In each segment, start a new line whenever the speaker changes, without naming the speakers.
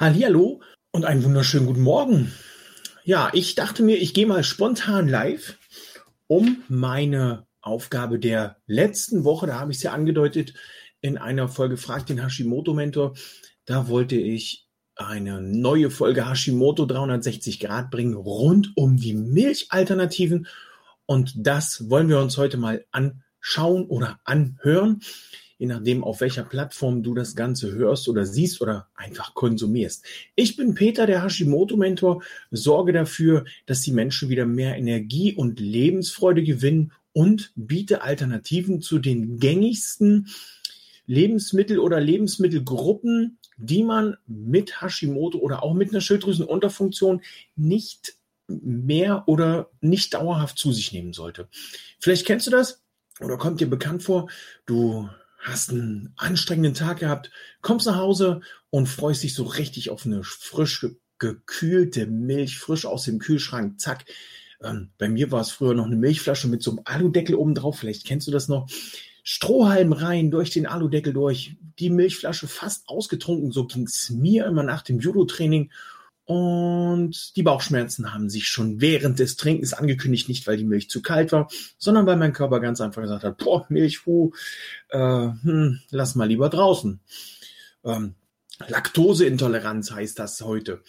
Hallihallo und einen wunderschönen guten Morgen. Ja, ich dachte mir, ich gehe mal spontan live, um meine Aufgabe der letzten Woche, da habe ich es ja angedeutet, in einer Folge Frag den Hashimoto-Mentor, da wollte ich eine neue Folge Hashimoto 360 Grad bringen rund um die Milchalternativen. Und das wollen wir uns heute mal anschauen oder anhören je nachdem, auf welcher Plattform du das Ganze hörst oder siehst oder einfach konsumierst. Ich bin Peter, der Hashimoto-Mentor, sorge dafür, dass die Menschen wieder mehr Energie und Lebensfreude gewinnen und biete Alternativen zu den gängigsten Lebensmittel oder Lebensmittelgruppen, die man mit Hashimoto oder auch mit einer Schilddrüsenunterfunktion nicht mehr oder nicht dauerhaft zu sich nehmen sollte. Vielleicht kennst du das oder kommt dir bekannt vor, du hast einen anstrengenden Tag gehabt, kommst nach Hause und freust dich so richtig auf eine frisch gekühlte Milch, frisch aus dem Kühlschrank, zack. Ähm, bei mir war es früher noch eine Milchflasche mit so einem Aludeckel oben drauf, vielleicht kennst du das noch. Strohhalm rein, durch den Aludeckel durch, die Milchflasche fast ausgetrunken, so ging es mir immer nach dem Judo-Training und die Bauchschmerzen haben sich schon während des Trinkens angekündigt, nicht weil die Milch zu kalt war, sondern weil mein Körper ganz einfach gesagt hat, boah, Milch, puh, äh, hm, lass mal lieber draußen. Ähm, Laktoseintoleranz heißt das heute.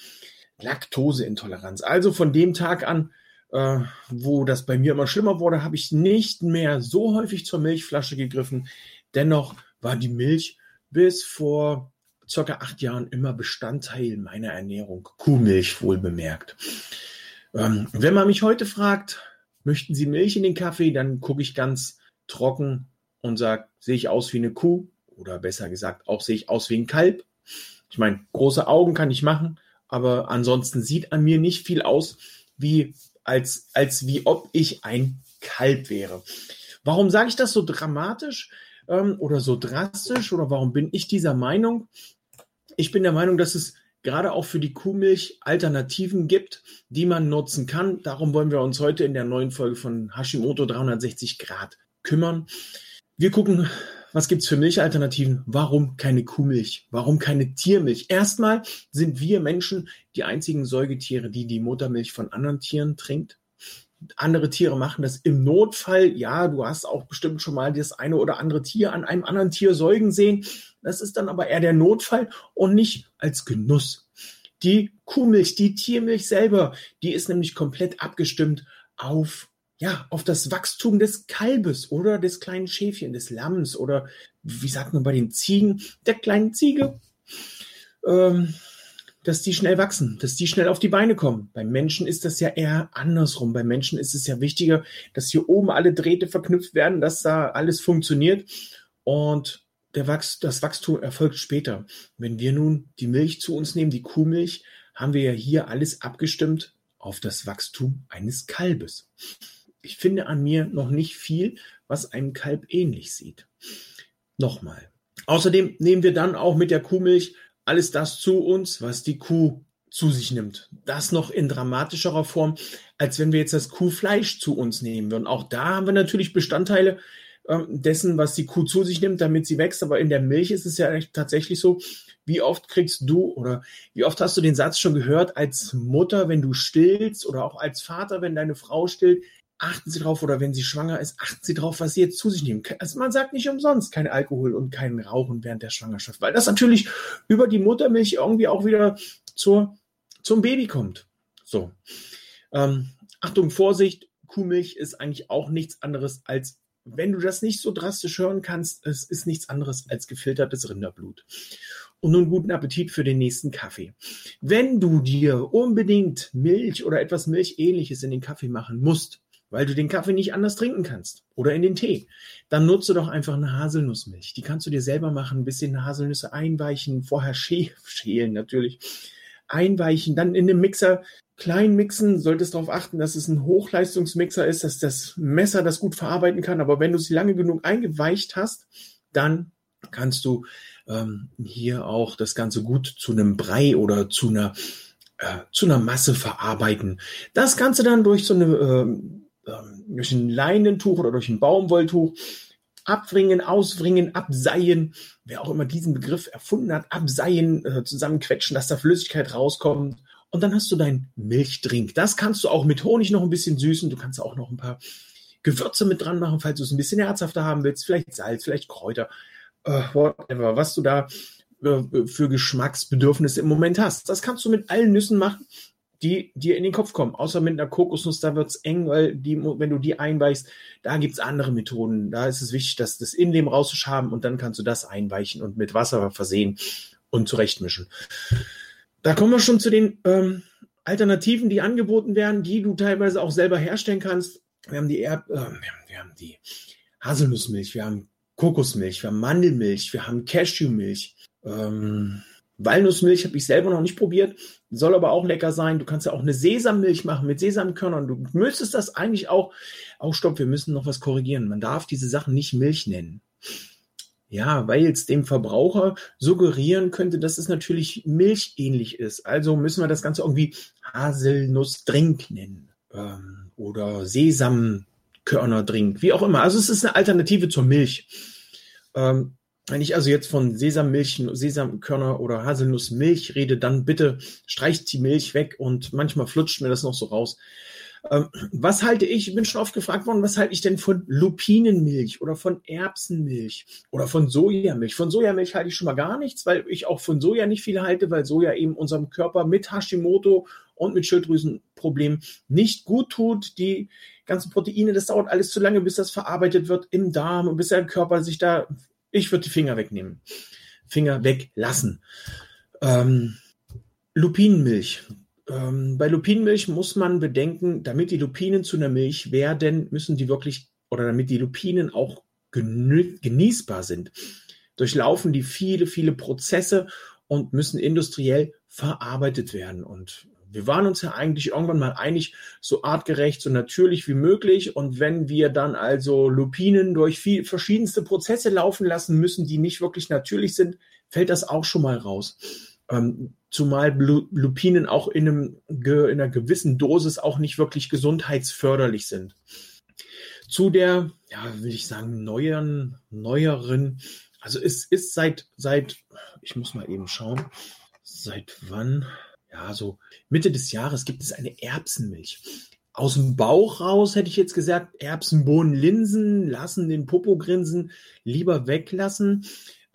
Laktoseintoleranz. Also von dem Tag an, äh, wo das bei mir immer schlimmer wurde, habe ich nicht mehr so häufig zur Milchflasche gegriffen. Dennoch war die Milch bis vor circa acht Jahren immer Bestandteil meiner Ernährung. Kuhmilch wohl bemerkt. Ähm, wenn man mich heute fragt, möchten Sie Milch in den Kaffee, dann gucke ich ganz trocken und sage, sehe ich aus wie eine Kuh? Oder besser gesagt, auch sehe ich aus wie ein Kalb. Ich meine, große Augen kann ich machen, aber ansonsten sieht an mir nicht viel aus, wie als, als wie ob ich ein Kalb wäre. Warum sage ich das so dramatisch ähm, oder so drastisch oder warum bin ich dieser Meinung? Ich bin der Meinung, dass es gerade auch für die Kuhmilch Alternativen gibt, die man nutzen kann. Darum wollen wir uns heute in der neuen Folge von Hashimoto 360 Grad kümmern. Wir gucken, was gibt's für Milchalternativen? Warum keine Kuhmilch? Warum keine Tiermilch? Erstmal sind wir Menschen die einzigen Säugetiere, die die Muttermilch von anderen Tieren trinkt. Andere Tiere machen das im Notfall. Ja, du hast auch bestimmt schon mal das eine oder andere Tier an einem anderen Tier säugen sehen. Das ist dann aber eher der Notfall und nicht als Genuss. Die Kuhmilch, die Tiermilch selber, die ist nämlich komplett abgestimmt auf ja, auf das Wachstum des Kalbes oder des kleinen Schäfchen, des Lamms oder wie sagt man bei den Ziegen, der kleinen Ziege. Ähm, dass die schnell wachsen, dass die schnell auf die Beine kommen. Beim Menschen ist das ja eher andersrum. Beim Menschen ist es ja wichtiger, dass hier oben alle Drähte verknüpft werden, dass da alles funktioniert. Und der Wachs das Wachstum erfolgt später. Wenn wir nun die Milch zu uns nehmen, die Kuhmilch, haben wir ja hier alles abgestimmt auf das Wachstum eines Kalbes. Ich finde an mir noch nicht viel, was einem Kalb ähnlich sieht. Nochmal. Außerdem nehmen wir dann auch mit der Kuhmilch alles das zu uns, was die Kuh zu sich nimmt. Das noch in dramatischerer Form, als wenn wir jetzt das Kuhfleisch zu uns nehmen würden. Auch da haben wir natürlich Bestandteile ähm, dessen, was die Kuh zu sich nimmt, damit sie wächst. Aber in der Milch ist es ja tatsächlich so, wie oft kriegst du oder wie oft hast du den Satz schon gehört als Mutter, wenn du stillst oder auch als Vater, wenn deine Frau stillt, achten Sie drauf oder wenn sie schwanger ist, achten Sie drauf, was Sie jetzt zu sich nehmen. Also man sagt nicht umsonst kein Alkohol und kein Rauchen während der Schwangerschaft, weil das natürlich über die Muttermilch irgendwie auch wieder zur, zum Baby kommt. So. Ähm, Achtung, Vorsicht, Kuhmilch ist eigentlich auch nichts anderes als, wenn du das nicht so drastisch hören kannst, es ist nichts anderes als gefiltertes Rinderblut. Und nun guten Appetit für den nächsten Kaffee. Wenn du dir unbedingt Milch oder etwas Milchähnliches in den Kaffee machen musst, weil du den Kaffee nicht anders trinken kannst oder in den Tee, dann nutze doch einfach eine Haselnussmilch. Die kannst du dir selber machen, ein bisschen Haselnüsse einweichen, vorher schälen natürlich, einweichen, dann in den Mixer klein mixen, solltest darauf achten, dass es ein Hochleistungsmixer ist, dass das Messer das gut verarbeiten kann. Aber wenn du sie lange genug eingeweicht hast, dann kannst du ähm, hier auch das Ganze gut zu einem Brei oder zu einer äh, zu einer Masse verarbeiten. Das Ganze dann durch so eine äh, durch ein Leinentuch oder durch ein Baumwolltuch abwringen, auswringen, abseien, wer auch immer diesen Begriff erfunden hat, abseien, äh, zusammenquetschen, dass da Flüssigkeit rauskommt. Und dann hast du dein Milchdrink. Das kannst du auch mit Honig noch ein bisschen süßen. Du kannst auch noch ein paar Gewürze mit dran machen, falls du es ein bisschen herzhafter haben willst. Vielleicht Salz, vielleicht Kräuter, uh, whatever, was du da uh, für Geschmacksbedürfnisse im Moment hast. Das kannst du mit allen Nüssen machen, die dir in den Kopf kommen. Außer mit einer Kokosnuss, da wird's eng, weil die, wenn du die einweichst, da gibt's andere Methoden. Da ist es wichtig, dass das Innenleben rauszuschaben und dann kannst du das einweichen und mit Wasser versehen und zurechtmischen. Da kommen wir schon zu den ähm, Alternativen, die angeboten werden, die du teilweise auch selber herstellen kannst. Wir haben die Erb, äh, wir haben die Haselnussmilch, wir haben Kokosmilch, wir haben Mandelmilch, wir haben Cashewmilch. Ähm, Walnussmilch habe ich selber noch nicht probiert, soll aber auch lecker sein. Du kannst ja auch eine Sesammilch machen mit Sesamkörnern. Du müsstest das eigentlich auch, auch stopp, wir müssen noch was korrigieren. Man darf diese Sachen nicht Milch nennen. Ja, weil es dem Verbraucher suggerieren könnte, dass es natürlich milchähnlich ist. Also müssen wir das Ganze irgendwie Haselnussdrink nennen ähm, oder Sesamkörnerdrink, wie auch immer. Also es ist eine Alternative zur Milch. Ähm, wenn ich also jetzt von Sesammilch, Sesamkörner oder Haselnussmilch rede, dann bitte streicht die Milch weg und manchmal flutscht mir das noch so raus. Ähm, was halte ich, ich bin schon oft gefragt worden, was halte ich denn von Lupinenmilch oder von Erbsenmilch oder von Sojamilch? Von Sojamilch halte ich schon mal gar nichts, weil ich auch von Soja nicht viel halte, weil Soja eben unserem Körper mit Hashimoto und mit Schilddrüsenproblemen nicht gut tut. Die ganzen Proteine, das dauert alles zu lange, bis das verarbeitet wird im Darm und bis der Körper sich da, ich würde die Finger wegnehmen. Finger weglassen. Ähm, Lupinenmilch, ähm, bei Lupinenmilch muss man bedenken, damit die Lupinen zu einer Milch werden, müssen die wirklich, oder damit die Lupinen auch genießbar sind, durchlaufen die viele, viele Prozesse und müssen industriell verarbeitet werden. Und wir waren uns ja eigentlich irgendwann mal einig, so artgerecht, so natürlich wie möglich. Und wenn wir dann also Lupinen durch viel, verschiedenste Prozesse laufen lassen müssen, die nicht wirklich natürlich sind, fällt das auch schon mal raus. Ähm, zumal Lupinen auch in, einem, in einer gewissen Dosis auch nicht wirklich gesundheitsförderlich sind. Zu der, ja, will ich sagen, neueren, neueren, also es ist seit, seit, ich muss mal eben schauen, seit wann, ja, so Mitte des Jahres gibt es eine Erbsenmilch. Aus dem Bauch raus hätte ich jetzt gesagt, Erbsen, Bohnen, Linsen, lassen den Popo grinsen, lieber weglassen.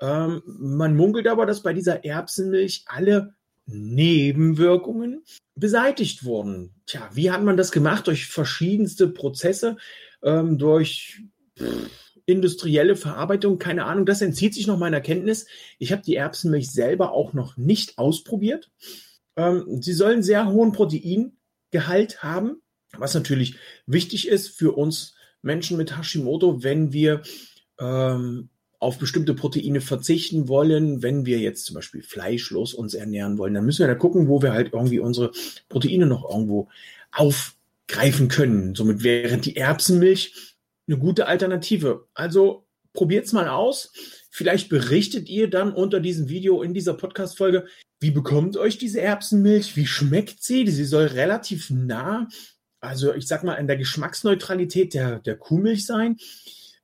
Ähm, man munkelt aber, dass bei dieser Erbsenmilch alle Nebenwirkungen beseitigt wurden. Tja, wie hat man das gemacht? Durch verschiedenste Prozesse, ähm, durch pff, industrielle Verarbeitung, keine Ahnung, das entzieht sich noch meiner Kenntnis. Ich habe die Erbsenmilch selber auch noch nicht ausprobiert. Ähm, sie sollen sehr hohen Proteingehalt haben, was natürlich wichtig ist für uns Menschen mit Hashimoto, wenn wir ähm, auf bestimmte Proteine verzichten wollen, wenn wir jetzt zum Beispiel fleischlos uns ernähren wollen, dann müssen wir da gucken, wo wir halt irgendwie unsere Proteine noch irgendwo aufgreifen können. Somit wäre die Erbsenmilch eine gute Alternative. Also probiert's mal aus. Vielleicht berichtet ihr dann unter diesem Video in dieser Podcast-Folge, wie bekommt euch diese Erbsenmilch? Wie schmeckt sie? Sie soll relativ nah, also ich sag mal, in der Geschmacksneutralität der, der Kuhmilch sein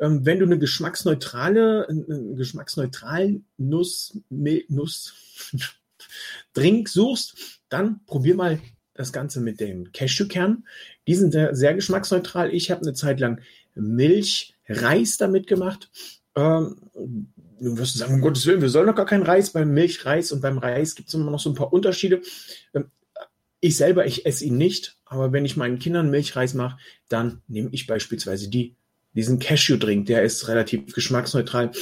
ähm, wenn du eine geschmacksneutrale, einen geschmacksneutralen Nuss, Nuss Drink suchst, dann probier mal das Ganze mit dem Cashewkern. Die sind sehr, sehr geschmacksneutral. Ich habe eine Zeit lang Milch, Reis damit gemacht. Ähm, du wirst sagen, um Gottes Willen, wir sollen doch gar keinen Reis. Beim Milchreis und beim Reis gibt es immer noch so ein paar Unterschiede. Ähm, ich selber, ich esse ihn nicht, aber wenn ich meinen Kindern Milchreis mache, dann nehme ich beispielsweise die diesen Cashew-Drink, der ist relativ geschmacksneutral.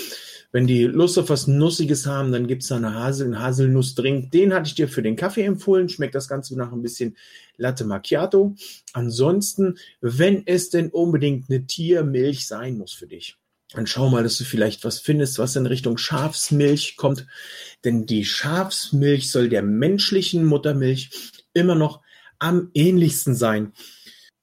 Wenn die Lust auf was Nussiges haben, dann gibt's da eine Hasel, einen Haselnuss-Drink. Den hatte ich dir für den Kaffee empfohlen. Schmeckt das Ganze nach ein bisschen Latte Macchiato. Ansonsten, wenn es denn unbedingt eine Tiermilch sein muss für dich, dann schau mal, dass du vielleicht was findest, was in Richtung Schafsmilch kommt. Denn die Schafsmilch soll der menschlichen Muttermilch immer noch am ähnlichsten sein.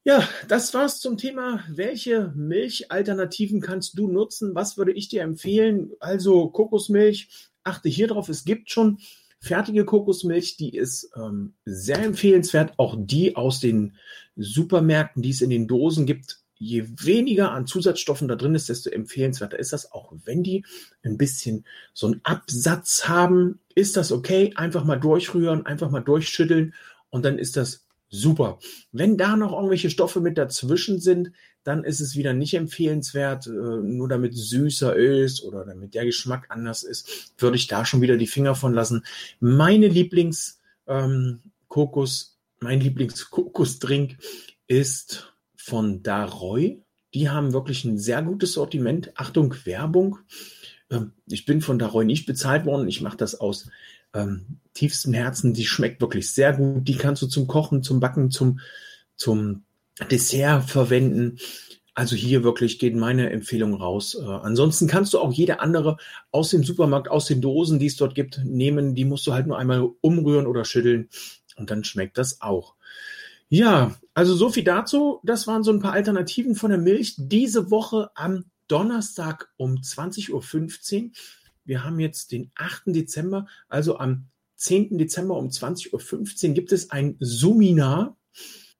Ja, das war's zum Thema, welche Milchalternativen kannst du nutzen? Was würde ich dir empfehlen? Also Kokosmilch, achte hier drauf, es gibt schon fertige Kokosmilch, die ist ähm, sehr empfehlenswert. Auch die aus den Supermärkten, die es in den Dosen gibt, je weniger an Zusatzstoffen da drin ist, desto empfehlenswerter ist das. Auch wenn die ein bisschen so einen Absatz haben, ist das okay. Einfach mal durchrühren, einfach mal durchschütteln und dann ist das super. Wenn da noch irgendwelche Stoffe mit dazwischen sind, dann ist es wieder nicht empfehlenswert, äh, nur damit süßer ist oder damit der Geschmack anders ist, würde ich da schon wieder die Finger von lassen. Meine Lieblings ähm, mein Lieblings-Kokosdrink ist von Daroy. Die haben wirklich ein sehr gutes Sortiment. Achtung, Werbung. Ähm, ich bin von Daroy nicht bezahlt worden. Ich mache das aus ähm, tiefstem Herzen. Die schmeckt wirklich sehr gut. Die kannst du zum Kochen, zum Backen, zum, zum Dessert verwenden. Also hier wirklich geht meine Empfehlung raus. Äh, ansonsten kannst du auch jede andere aus dem Supermarkt, aus den Dosen, die es dort gibt, nehmen. Die musst du halt nur einmal umrühren oder schütteln und dann schmeckt das auch. Ja, also so viel dazu. Das waren so ein paar Alternativen von der Milch. Diese Woche am Donnerstag um 20.15 Uhr wir haben jetzt den 8. Dezember, also am 10. Dezember um 20.15 Uhr gibt es ein Seminar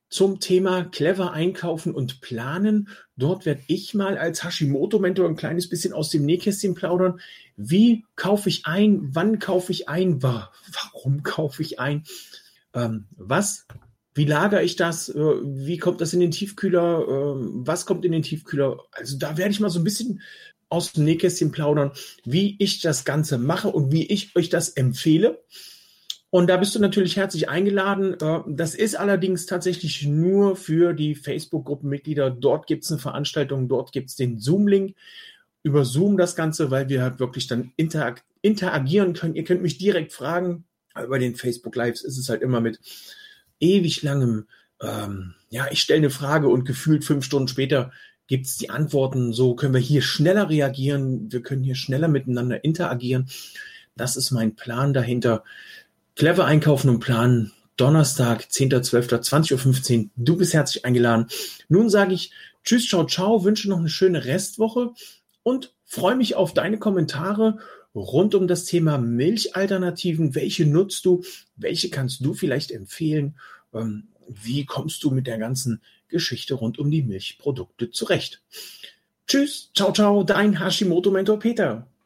zum Thema clever einkaufen und planen. Dort werde ich mal als Hashimoto-Mentor ein kleines bisschen aus dem Nähkästchen plaudern. Wie kaufe ich ein? Wann kaufe ich ein? Warum kaufe ich ein? Ähm, was? Wie lagere ich das? Äh, wie kommt das in den Tiefkühler? Ähm, was kommt in den Tiefkühler? Also da werde ich mal so ein bisschen aus dem Nähkästchen plaudern, wie ich das Ganze mache und wie ich euch das empfehle. Und da bist du natürlich herzlich eingeladen. Äh, das ist allerdings tatsächlich nur für die Facebook-Gruppenmitglieder. Dort gibt es eine Veranstaltung, dort gibt es den Zoom-Link. Über Zoom das Ganze, weil wir halt wirklich dann interag interagieren können. Ihr könnt mich direkt fragen. Bei den Facebook-Lives ist es halt immer mit ewig langem, ähm, ja, ich stelle eine Frage und gefühlt fünf Stunden später gibt es die Antworten, so können wir hier schneller reagieren, wir können hier schneller miteinander interagieren. Das ist mein Plan dahinter. Clever einkaufen und planen. Donnerstag, 10.12.20.15 Uhr. Du bist herzlich eingeladen. Nun sage ich Tschüss, ciao, ciao, wünsche noch eine schöne Restwoche und freue mich auf deine Kommentare rund um das Thema Milchalternativen. Welche nutzt du? Welche kannst du vielleicht empfehlen? Ähm, wie kommst du mit der ganzen Geschichte rund um die Milchprodukte zurecht. Tschüss, ciao, ciao, dein Hashimoto-Mentor Peter.